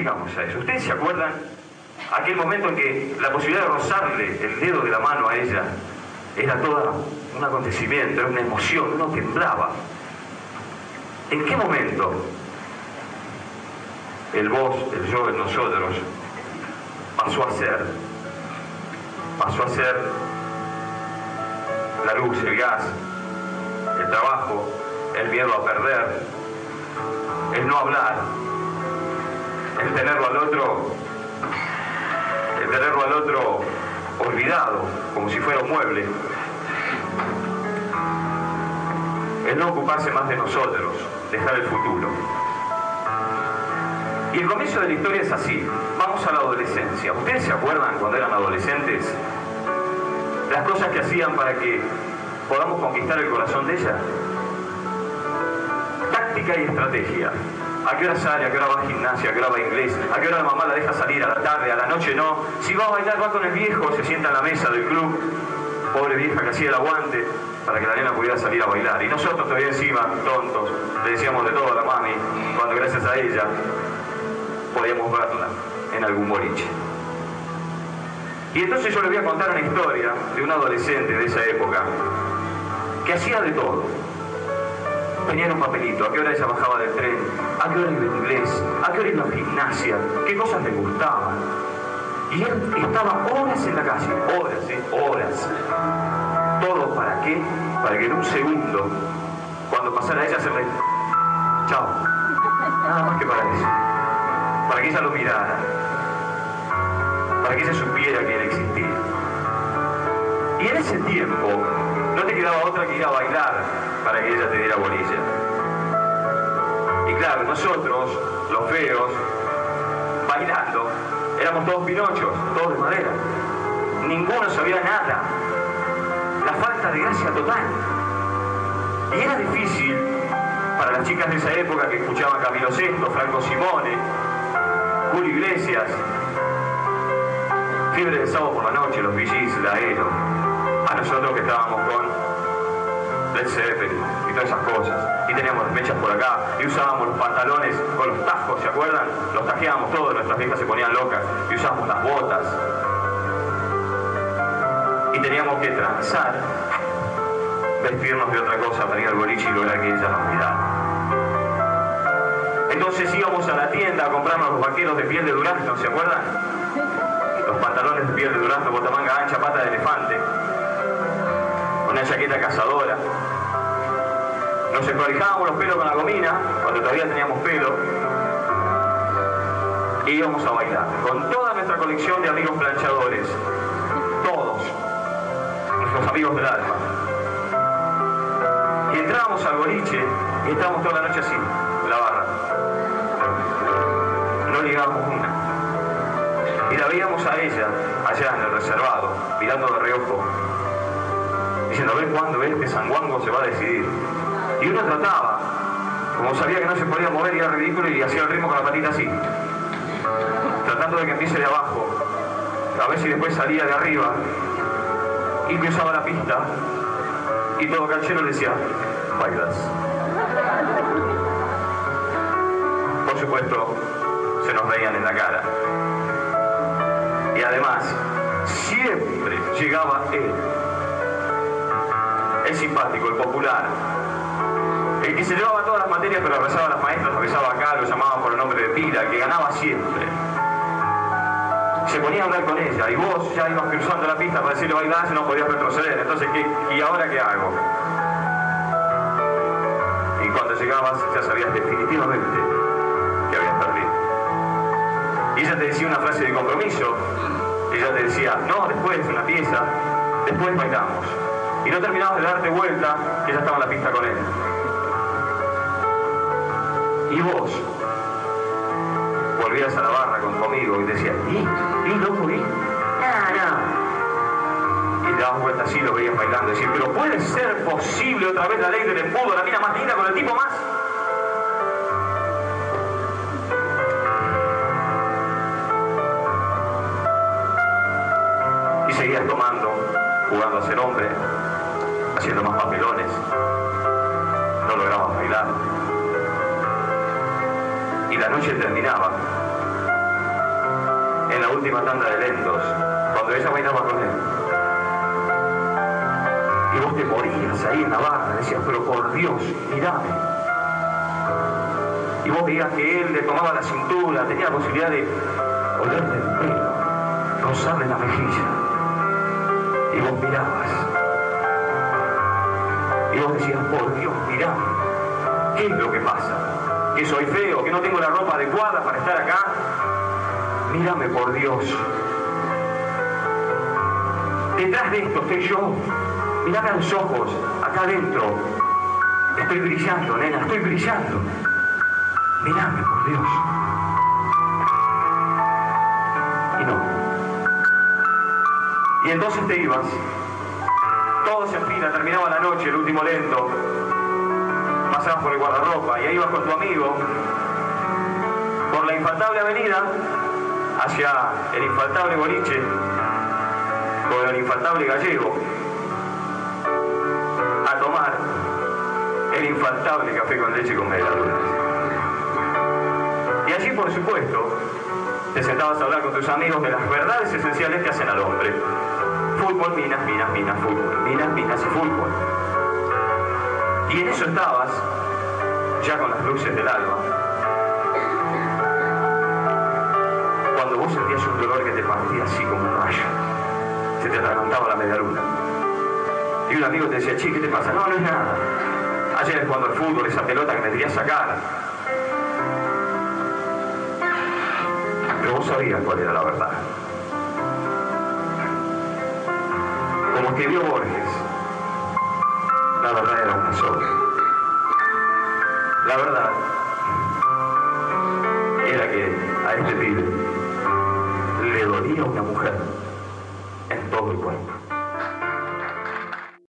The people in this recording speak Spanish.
llegamos a eso? ¿Ustedes se acuerdan aquel momento en que la posibilidad de rozarle el dedo de la mano a ella era todo un acontecimiento, era una emoción, uno temblaba? ¿En qué momento el vos, el yo, el nosotros pasó a ser, pasó a ser la luz, el gas, el trabajo, el miedo a perder, el no hablar, el tenerlo al otro, el tenerlo al otro olvidado, como si fuera un mueble, el no ocuparse más de nosotros, dejar el futuro. Y el comienzo de la historia es así. Vamos a la adolescencia. ¿Ustedes se acuerdan cuando eran adolescentes? Las cosas que hacían para que podamos conquistar el corazón de ella. Táctica y estrategia. ¿A qué hora sale? ¿A qué hora va a gimnasia? ¿A qué hora va a inglés? ¿A qué hora la mamá la deja salir a la tarde? ¿A la noche no? Si va a bailar, va con el viejo, se sienta en la mesa del club. Pobre vieja que hacía el aguante para que la nena pudiera salir a bailar. Y nosotros todavía encima, tontos, le decíamos de todo a la mami, cuando gracias a ella podíamos verla en algún boliche. Y entonces yo les voy a contar una historia de un adolescente de esa época que hacía de todo. Tenía un papelito, a qué hora ella bajaba del tren, a qué hora iba a inglés, a qué hora iba a gimnasia, qué cosas le gustaban. Y él estaba horas en la calle, horas, ¿eh? horas. ¿Todo para qué? Para que en un segundo, cuando pasara ella, se le... Chao. Nada más que para eso. Para que ella lo mirara. Para que ella supiera que él existía. Y en ese tiempo, no te quedaba otra que ir a bailar para que ella te diera bolilla. Y claro, nosotros, los feos, bailando, éramos todos pinochos, todos de madera. Ninguno sabía nada. La falta de gracia total. Y era difícil para las chicas de esa época que escuchaban Camilo VI, Franco Simone, Julio Iglesias, Fiebre de sábado por la noche, los VGs, la Aero, a nosotros que estábamos con Led Zeppelin y todas esas cosas. Y teníamos las mechas por acá y usábamos los pantalones con los tajos, ¿se acuerdan? Los tajeábamos todos, nuestras viejas se ponían locas y usábamos las botas. Y teníamos que transar, vestirnos de otra cosa para ir al boliche y lograr que ella nos mirara. Entonces íbamos a la tienda a comprarnos los vaqueros de piel de durazno, ¿se acuerdan? Los pantalones de piel de durazno, botamanga ancha, pata de elefante, una chaqueta cazadora. Nos encolijábamos los pelos con la gomina, cuando todavía teníamos pelo, y íbamos a bailar, con toda nuestra colección de amigos planchadores, todos, nuestros amigos del alma. Y entrábamos al boliche y estábamos toda la noche así, la barra. No ligábamos una. Y la veíamos a ella, allá en el reservado, mirando diciendo, a ver cuándo este sanguango se va a decidir. Y uno trataba, como sabía que no se podía mover y era ridículo, y hacía el ritmo con la patita así, tratando de que empiece de abajo, a ver si después salía de arriba, y cruzaba la pista, y todo canchero decía, bailas. Por supuesto, se nos veían en la cara. Y además, siempre llegaba él. El simpático, el popular. El que se llevaba todas las materias pero rezaba a las maestras, lo besaba acá, lo llamaban por el nombre de pila, que ganaba siempre. Se ponía a hablar con ella y vos ya ibas cruzando la pista para decirle bailás y no podías retroceder. Entonces, ¿qué, ¿y ahora qué hago? Y cuando llegabas ya sabías definitivamente que habías perdido. Y ella te decía una frase de compromiso. Ella te decía, no, después una pieza, después bailamos. Y no terminabas de darte vuelta que ya estaba en la pista con él. Y vos volvías a la barra con tu amigo y decías, ¿y? ¿y loco? ¿y? Nada. Y te dabas vuelta así lo veías bailando decías, pero puede ser posible otra vez la ley del embudo, la mina más linda con el tipo más. Y seguías tomando, jugando a ser hombre, haciendo más papelones. No lograbas bailar. Y la noche terminaba última tanda de lentos, cuando ella bailaba con él. Y vos te morías ahí en la barra, decías, pero por Dios, mirame. Y vos veías que él le tomaba la cintura, tenía la posibilidad de olerle el pelo, rozarle la mejilla. Y vos mirabas. Y vos decías, por Dios, mirame. ¿Qué es lo que pasa? ¿Que soy feo? ¿Que no tengo la ropa adecuada para estar acá? Mírame por Dios. Detrás de esto estoy yo. Mirame a los ojos, acá adentro. Estoy brillando, nena, estoy brillando. Mírame por Dios. Y no. Y entonces te ibas. Todo se afina, terminaba la noche, el último lento. Pasabas por el guardarropa y ahí ibas con tu amigo por la infaltable avenida hacia el infaltable boliche con el infaltable gallego a tomar el infaltable café con leche con medialunas. Y allí, por supuesto, te sentabas a hablar con tus amigos de las verdades esenciales que hacen al hombre. Fútbol, minas, minas, minas, fútbol. Minas, minas y fútbol. Y en eso estabas, ya con las luces del alma, cuando vos sentías un dolor que te partía así como un rayo, se te atragantaba la media luna. Y un amigo te decía, chi, ¿qué te pasa? No, no es nada. Ayer jugando al fútbol, esa pelota que me quería sacar. Pero vos sabías cuál era la verdad. Como escribió Borges, la verdad era una sola. La verdad era que a este pibe le dolía una mujer en todo el cuerpo.